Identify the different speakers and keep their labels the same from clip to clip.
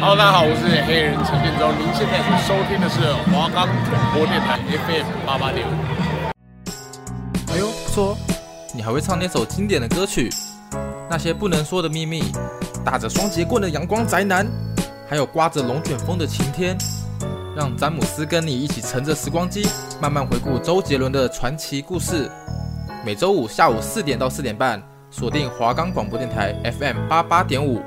Speaker 1: 好大家好，我是黑人陈建州。您现在所收听的是华冈广播电台 FM 八八点五。
Speaker 2: 哎呦，不错，你还会唱那首经典的歌曲？那些不能说的秘密，打着双节棍的阳光宅男，还有刮着龙卷风的晴天。让詹姆斯跟你一起乘着时光机，慢慢回顾周杰伦的传奇故事。每周五下午四点到四点半，锁定华冈广播电台 FM 八八点五，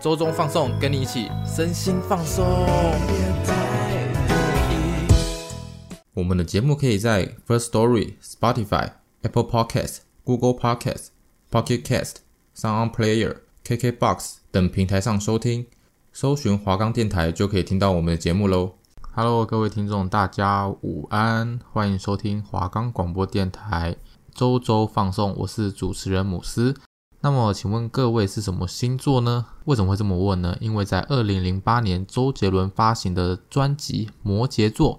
Speaker 2: 周中放送，跟你一起身心放松。我们的节目可以在 First Story、Spotify、Apple Podcast、Google Podcast、Pocket Cast、Sound Player、KKBox 等平台上收听，搜寻华冈电台就可以听到我们的节目喽。Hello，各位听众，大家午安，欢迎收听华冈广播电台周周放送，我是主持人姆斯。那么，请问各位是什么星座呢？为什么会这么问呢？因为在二零零八年周杰伦发行的专辑《摩羯座》，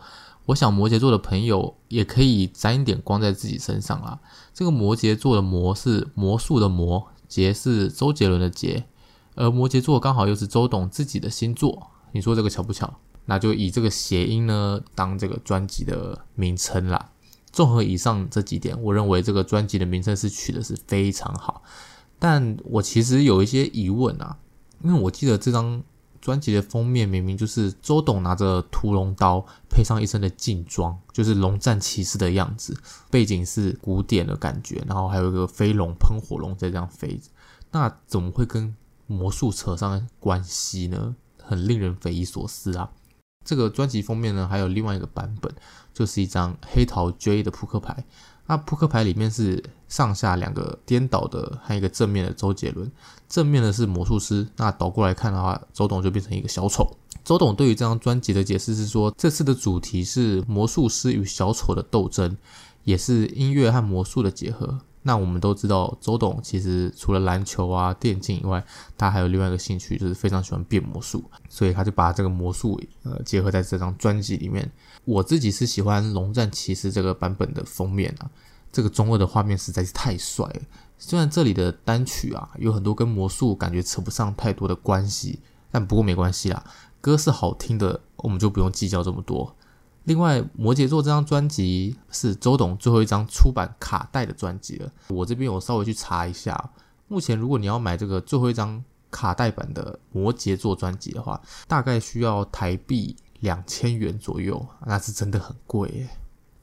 Speaker 2: 我想摩羯座的朋友也可以沾一点光在自己身上啦。这个摩羯座的“魔”是魔术的“魔”，“羯”是周杰伦的“羯”，而摩羯座刚好又是周董自己的星座，你说这个巧不巧？那就以这个谐音呢，当这个专辑的名称啦。综合以上这几点，我认为这个专辑的名称是取的是非常好。但我其实有一些疑问啊，因为我记得这张专辑的封面明明就是周董拿着屠龙刀，配上一身的劲装，就是龙战骑士的样子，背景是古典的感觉，然后还有一个飞龙喷火龙在这样飞着，那怎么会跟魔术扯上关系呢？很令人匪夷所思啊。这个专辑封面呢，还有另外一个版本，就是一张黑桃 J 的扑克牌。那扑克牌里面是上下两个颠倒的，还有一个正面的周杰伦。正面的是魔术师，那倒过来看的话，周董就变成一个小丑。周董对于这张专辑的解释是说，这次的主题是魔术师与小丑的斗争，也是音乐和魔术的结合。那我们都知道，周董其实除了篮球啊、电竞以外，他还有另外一个兴趣，就是非常喜欢变魔术，所以他就把这个魔术呃结合在这张专辑里面。我自己是喜欢《龙战骑士》这个版本的封面啊，这个中二的画面实在是太帅了。虽然这里的单曲啊有很多跟魔术感觉扯不上太多的关系，但不过没关系啦，歌是好听的，我们就不用计较这么多。另外，《摩羯座》这张专辑是周董最后一张出版卡带的专辑了。我这边我稍微去查一下，目前如果你要买这个最后一张卡带版的《摩羯座》专辑的话，大概需要台币两千元左右，那是真的很贵耶。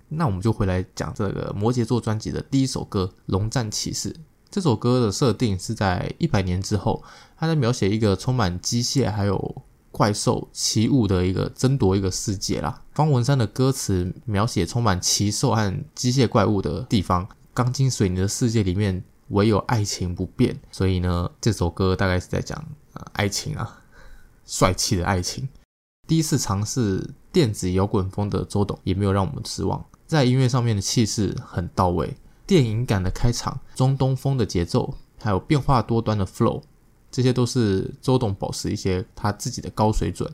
Speaker 2: 那我们就回来讲这个《摩羯座》专辑的第一首歌《龙战骑士》。这首歌的设定是在一百年之后，它在描写一个充满机械还有。怪兽、奇物的一个争夺一个世界啦。方文山的歌词描写充满奇兽和机械怪物的地方，钢筋水泥的世界里面唯有爱情不变。所以呢，这首歌大概是在讲、呃、爱情啊，帅气的爱情。第一次尝试电子摇滚风的周董也没有让我们失望，在音乐上面的气势很到位，电影感的开场，中东风的节奏，还有变化多端的 flow。这些都是周董保持一些他自己的高水准，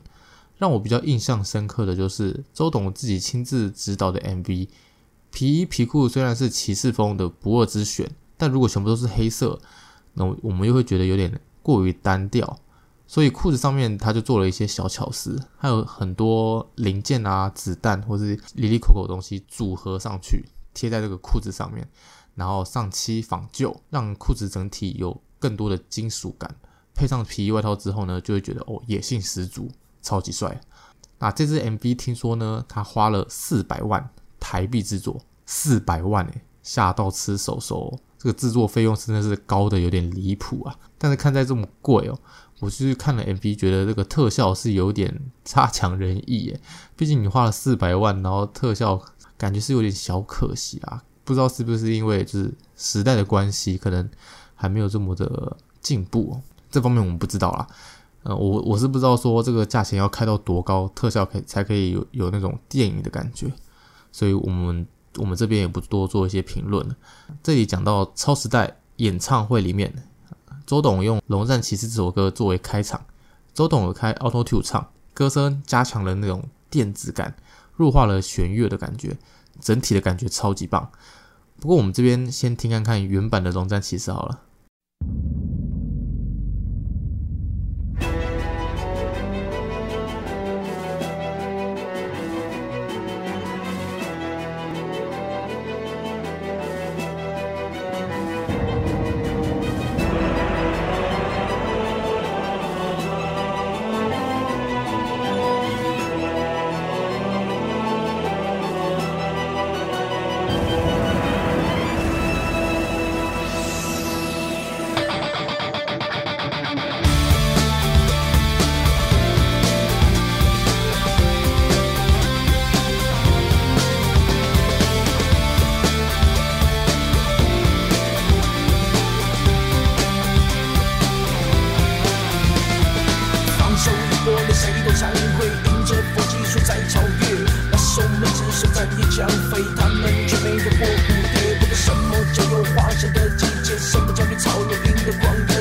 Speaker 2: 让我比较印象深刻的就是周董自己亲自指导的 MV，皮衣皮裤虽然是骑士风的不二之选，但如果全部都是黑色，那我们又会觉得有点过于单调，所以裤子上面他就做了一些小巧思，还有很多零件啊、子弹或是里里口口的东西组合上去，贴在这个裤子上面，然后上漆仿旧，让裤子整体有更多的金属感。配上皮衣外套之后呢，就会觉得哦，野性十足，超级帅。那这支 MV 听说呢，他花了四百万台币制作，四百万诶，吓到吃手手。这个制作费用真的是高的有点离谱啊！但是看在这么贵哦，我就是看了 MV，觉得这个特效是有点差强人意耶。毕竟你花了四百万，然后特效感觉是有点小可惜啊。不知道是不是因为就是时代的关系，可能还没有这么的进步哦。这方面我们不知道啦，呃，我我是不知道说这个价钱要开到多高，特效可以才可以有有那种电影的感觉，所以我们我们这边也不多做一些评论。这里讲到超时代演唱会里面，周董用《龙战骑士》这首歌作为开场，周董有开 Auto Tune 唱，歌声加强了那种电子感，弱化了弦乐的感觉，整体的感觉超级棒。不过我们这边先听看看原版的《龙战骑士》好了。
Speaker 3: 什么叫你草原里的光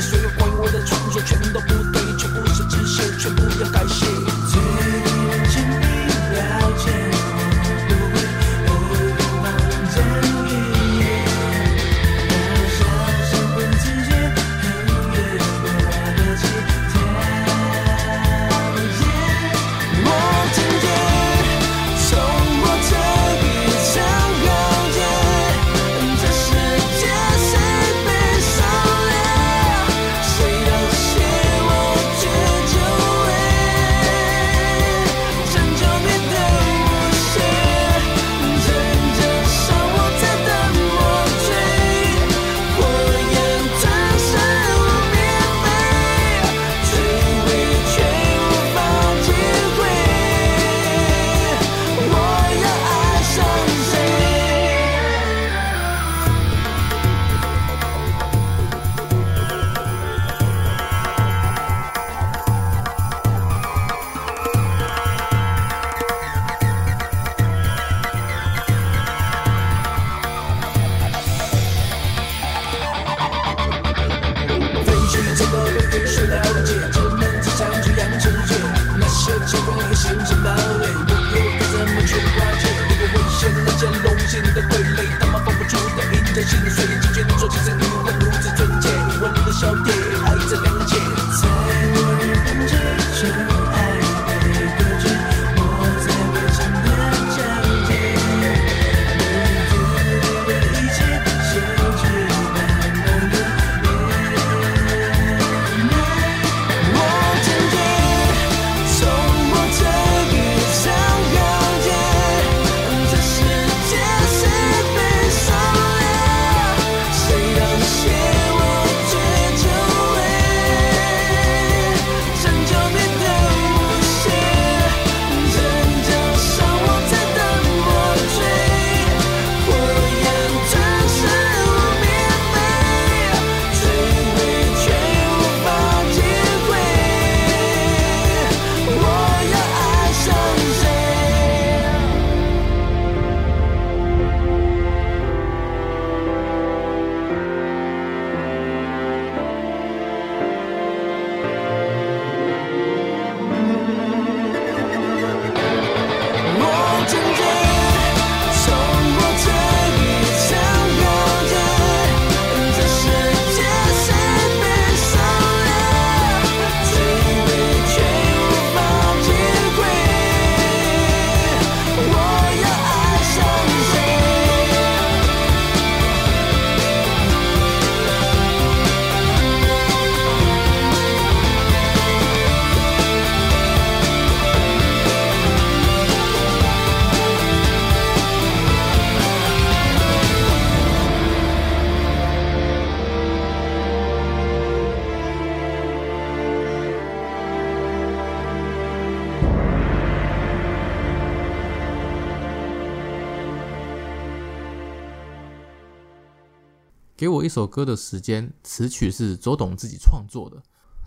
Speaker 3: 给我
Speaker 2: 一首歌的时间，词曲是周董自己创作的。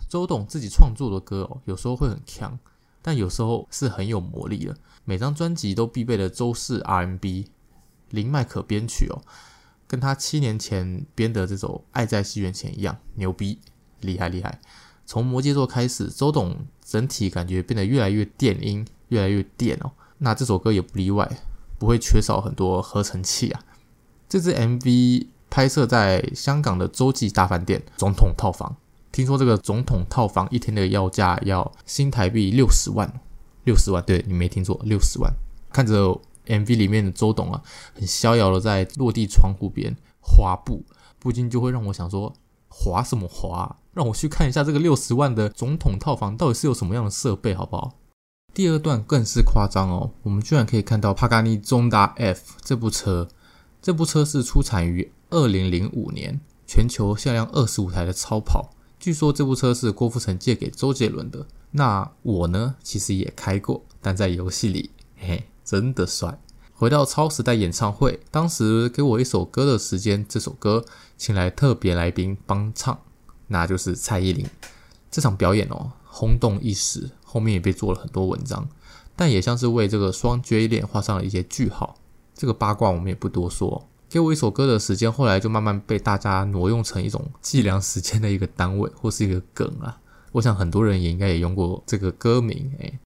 Speaker 2: 周董自己创作的歌哦，有时候会很强，但有时候是很有魔力的。每张专辑都必备的周氏 RMB 林迈可编曲哦，跟他七年前编的这首《爱在西元前》一样牛逼，厉害厉害。从摩羯座开始，周董整体感觉变得越来越电音，越来越电哦。那这首歌也不例外，不会缺少很多合成器啊。这支 MV。拍摄在香港的洲际大饭店总统套房，听说这个总统套房一天的要价要新台币六十万，六十万，对，你没听错，六十万。看着 MV 里面的周董啊，很逍遥的在落地窗户边滑步，不禁就会让我想说，滑什么滑？让我去看一下这个六十万的总统套房到底是有什么样的设备，好不好？第二段更是夸张哦，我们居然可以看到帕加尼中达 F 这部车，这部车是出产于。二零零五年，全球限量二十五台的超跑，据说这部车是郭富城借给周杰伦的。那我呢，其实也开过，但在游戏里，嘿，真的帅。回到超时代演唱会，当时给我一首歌的时间，这首歌请来特别来宾帮唱，那就是蔡依林。这场表演哦，轰动一时，后面也被做了很多文章，但也像是为这个双 J 恋画上了一些句号。这个八卦我们也不多说。给我一首歌的时间，后来就慢慢被大家挪用成一种计量时间的一个单位，或是一个梗啊。我想很多人也应该也用过这个歌名，哎。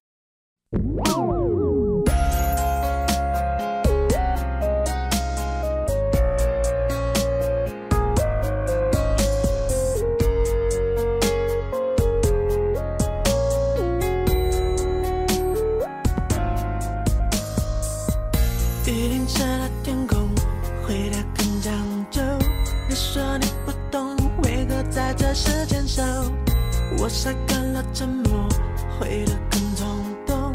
Speaker 3: 晒干了沉默，悔得更冲动。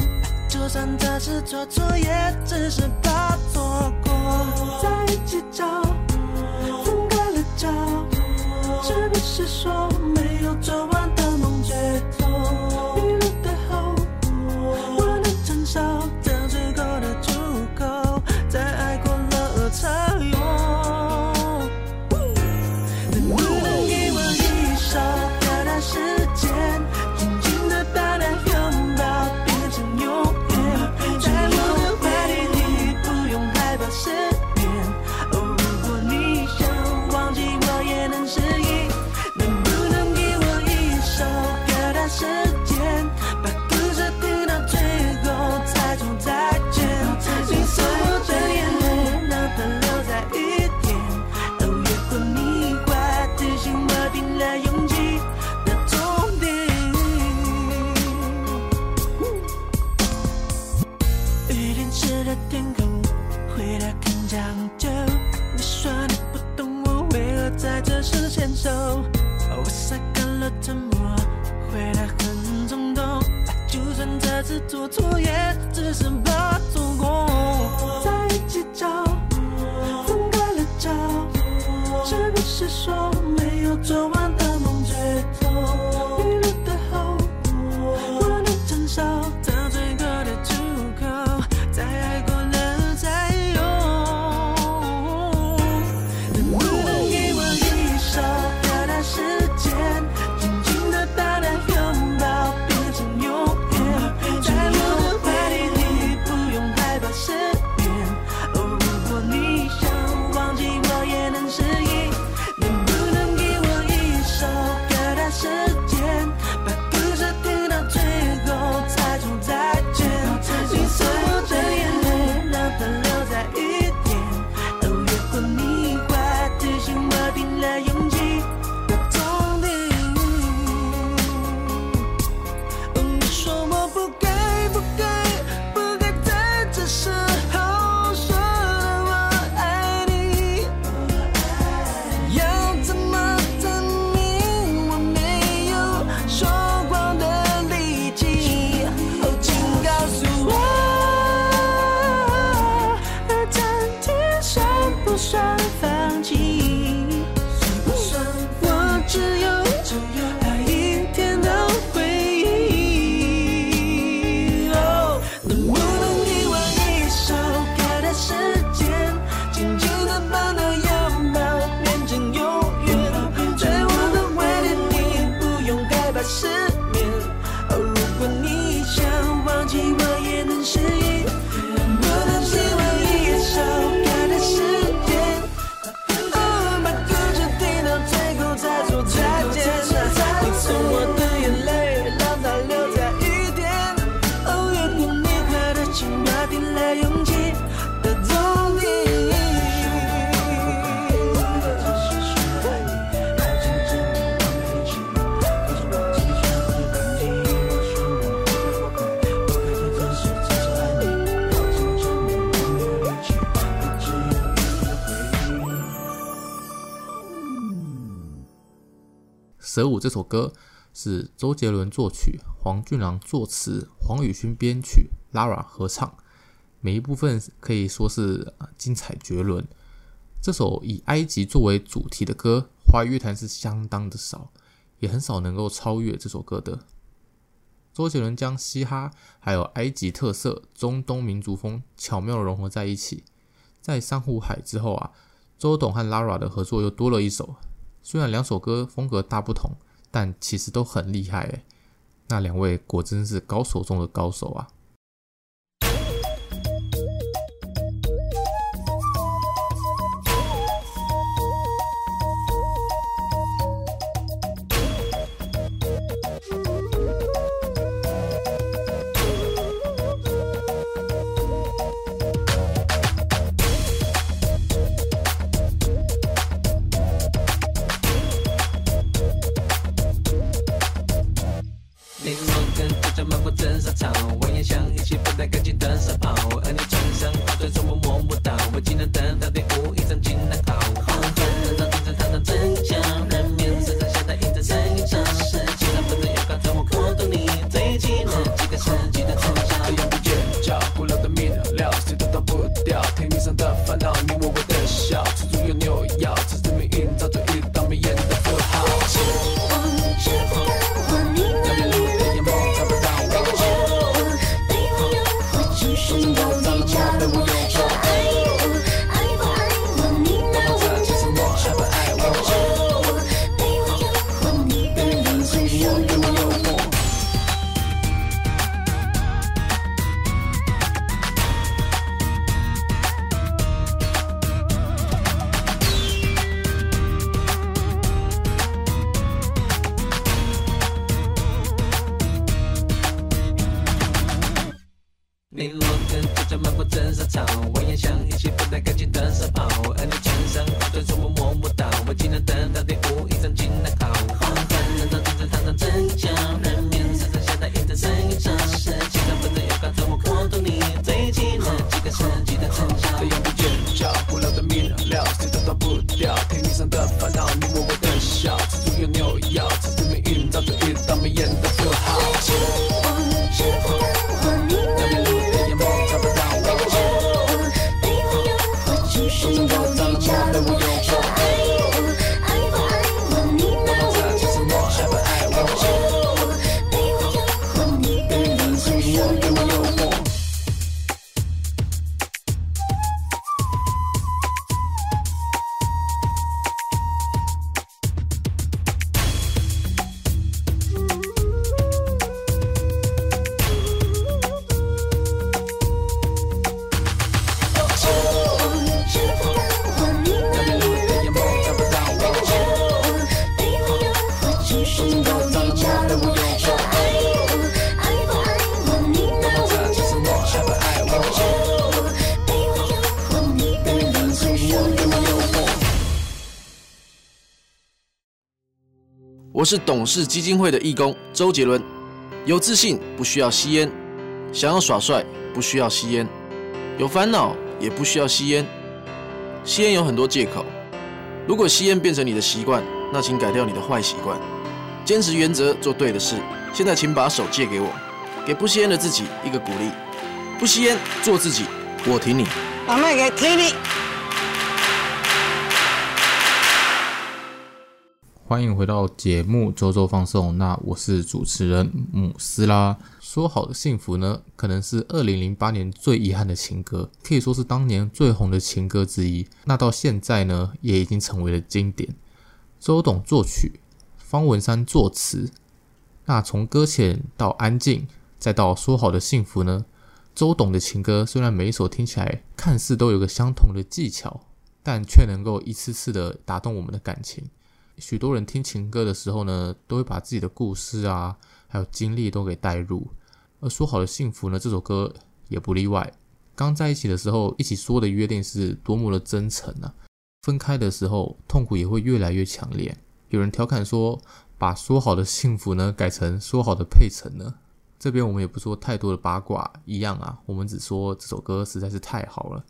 Speaker 3: 就算这次做错，也只是怕错过。在一起找，分开了找，是不是说没有做完做错也只是
Speaker 2: 蛇舞这首歌是周杰伦作曲，黄俊郎作词，黄宇勋编曲，Lara 合唱，每一部分可以说是精彩绝伦。这首以埃及作为主题的歌，华语乐坛是相当的少，也很少能够超越这首歌的。周杰伦将嘻哈还有埃及特色、中东民族风巧妙融合在一起。在珊瑚海之后啊，周董和 Lara 的合作又多了一首。虽然两首歌风格大不同，但其实都很厉害诶。那两位果真是高手中的高手啊！
Speaker 4: 我是董事基金会的义工周杰伦。有自信不需要吸烟，想要耍帅不需要吸烟，有烦恼也不需要吸烟。吸烟有很多借口，如果吸烟变成你的习惯，那请改掉你的坏习惯，坚持原则，做对的事。现在请把手借给我，给不吸烟的自己一个鼓励。不吸烟，做自己，我挺你。
Speaker 5: 我们也挺你。
Speaker 2: 欢迎回到节目周周放送，那我是主持人姆斯拉。说好的幸福呢，可能是二零零八年最遗憾的情歌，可以说是当年最红的情歌之一。那到现在呢，也已经成为了经典。周董作曲，方文山作词。那从搁浅到安静，再到说好的幸福呢，周董的情歌虽然每一首听起来看似都有个相同的技巧，但却能够一次次的打动我们的感情。许多人听情歌的时候呢，都会把自己的故事啊，还有经历都给带入。而说好的幸福呢，这首歌也不例外。刚在一起的时候，一起说的约定是多么的真诚啊！分开的时候，痛苦也会越来越强烈。有人调侃说，把说好的幸福呢，改成说好的配成呢？这边我们也不说太多的八卦，一样啊，我们只说这首歌实在是太好了，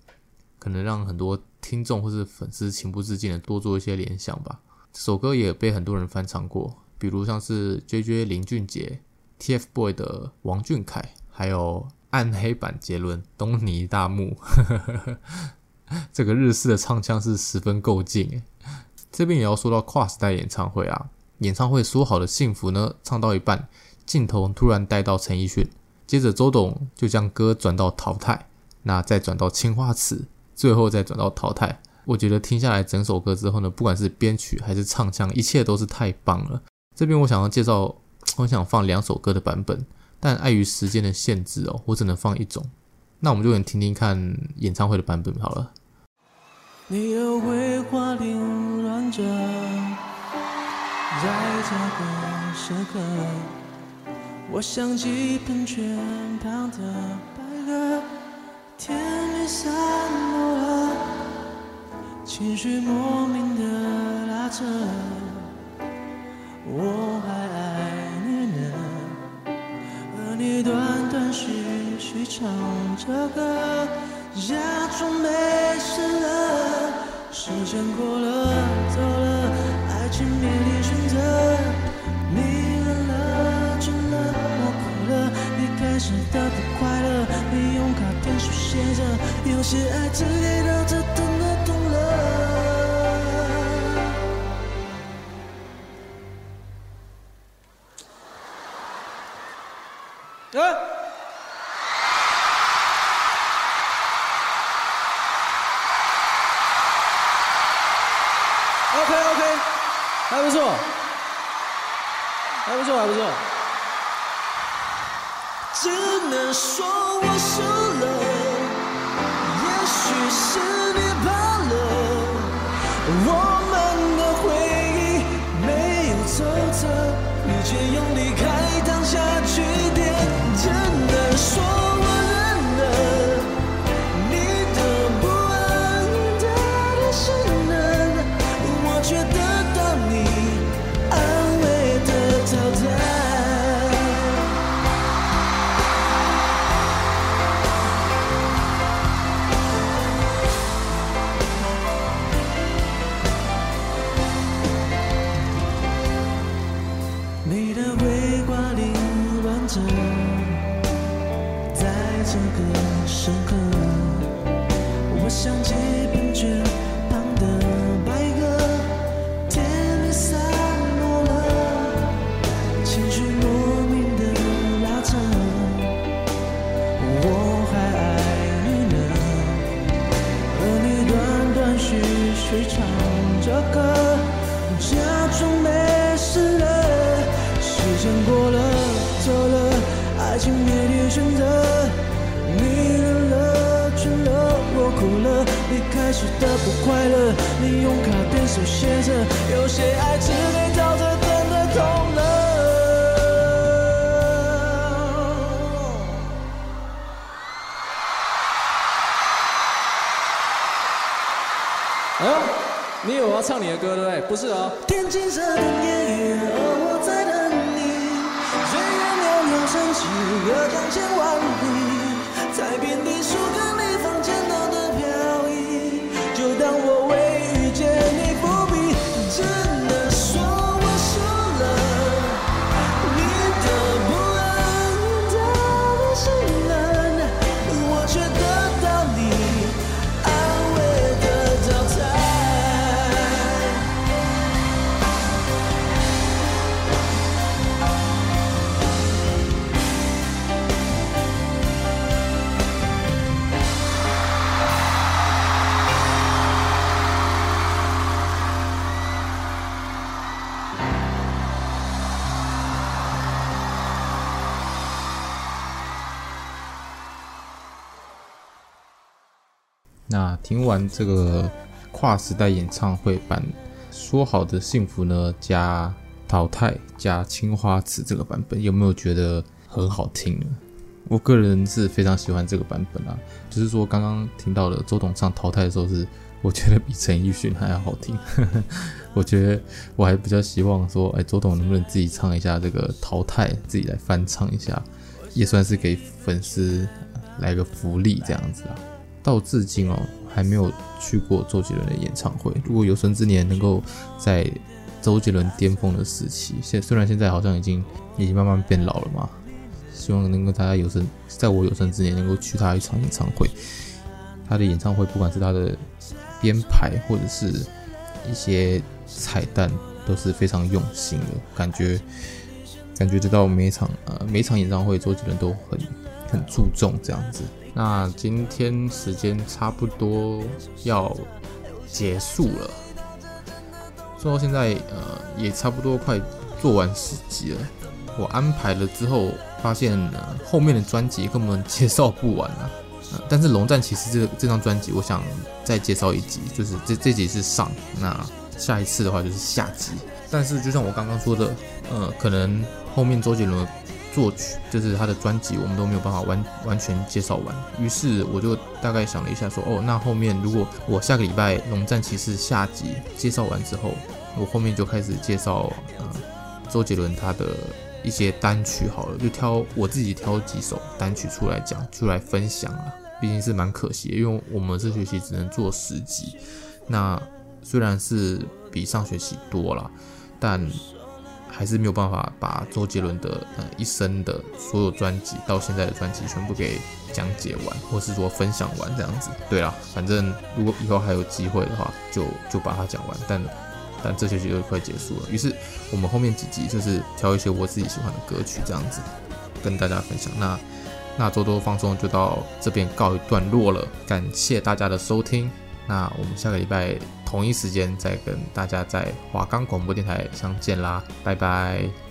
Speaker 2: 可能让很多听众或是粉丝情不自禁的多做一些联想吧。首歌也被很多人翻唱过，比如像是 JJ 林俊杰、TFBOY 的王俊凯，还有暗黑版杰伦东尼大木。这个日式的唱腔是十分够劲。这边也要说到跨时代演唱会啊，演唱会说好的幸福呢，唱到一半，镜头突然带到陈奕迅，接着周董就将歌转到淘汰，那再转到青花瓷，最后再转到淘汰。我觉得听下来整首歌之后呢，不管是编曲还是唱腔，一切都是太棒了。这边我想要介绍我想放两首歌的版本，但碍于时间的限制哦，我只能放一种。那我们就先听听看演唱会的版本好了。
Speaker 3: 你的绘画凌乱着，在这个时刻，我想起喷泉旁的白鸽，天里散落了，情绪莫名的拉扯，我还爱你呢，和你断断续续唱着歌，假装没事了。时间过了，走了，爱情没你选择，你冷了，倦了，我哭了，你开始的不快乐，你用卡片书写着，有些爱只给到这还不错，还不错。只能说我输了，也许是你
Speaker 2: 那听完这个跨时代演唱会版，说好的幸福呢？加淘汰加青花瓷这个版本，有没有觉得很好听呢？我个人是非常喜欢这个版本啊，就是说刚刚听到了周董唱淘汰的时候是，是我觉得比陈奕迅还要好听。我觉得我还比较希望说，哎，周董能不能自己唱一下这个淘汰，自己来翻唱一下，也算是给粉丝来个福利这样子啊。到至今哦，还没有去过周杰伦的演唱会。如果有生之年能够在周杰伦巅峰的时期，现虽然现在好像已经已经慢慢变老了嘛，希望能够大家有生，在我有生之年能够去他一场演唱会。他的演唱会，不管是他的编排或者是一些彩蛋，都是非常用心的，感觉感觉得到每场呃每场演唱会，周杰伦都很很注重这样子。那今天时间差不多要结束了，说到现在，呃，也差不多快做完十集了。我安排了之后，发现呢后面的专辑根本介绍不完啊。呃、但是《龙战骑士》这这张专辑，我想再介绍一集，就是这这集是上，那下一次的话就是下集。但是就像我刚刚说的，呃，可能后面周杰伦作曲，就是他的专辑，我们都没有办法完完全介绍完。于是我就大概想了一下，说，哦，那后面如果我下个礼拜《龙战骑士》下集介绍完之后，我后面就开始介绍，呃，周杰伦他的一些单曲好了，就挑我自己挑几首单曲出来讲，出来分享啊。毕竟是蛮可惜的，因为我们这学期只能做十集，那虽然是比上学期多了。但还是没有办法把周杰伦的呃一生的所有专辑到现在的专辑全部给讲解完，或是说分享完这样子。对啦，反正如果以后还有机会的话，就就把它讲完。但但这学期就快结束了，于是我们后面几集就是挑一些我自己喜欢的歌曲这样子跟大家分享。那那周多放送就到这边告一段落了，感谢大家的收听。那我们下个礼拜同一时间再跟大家在华冈广播电台相见啦，拜拜。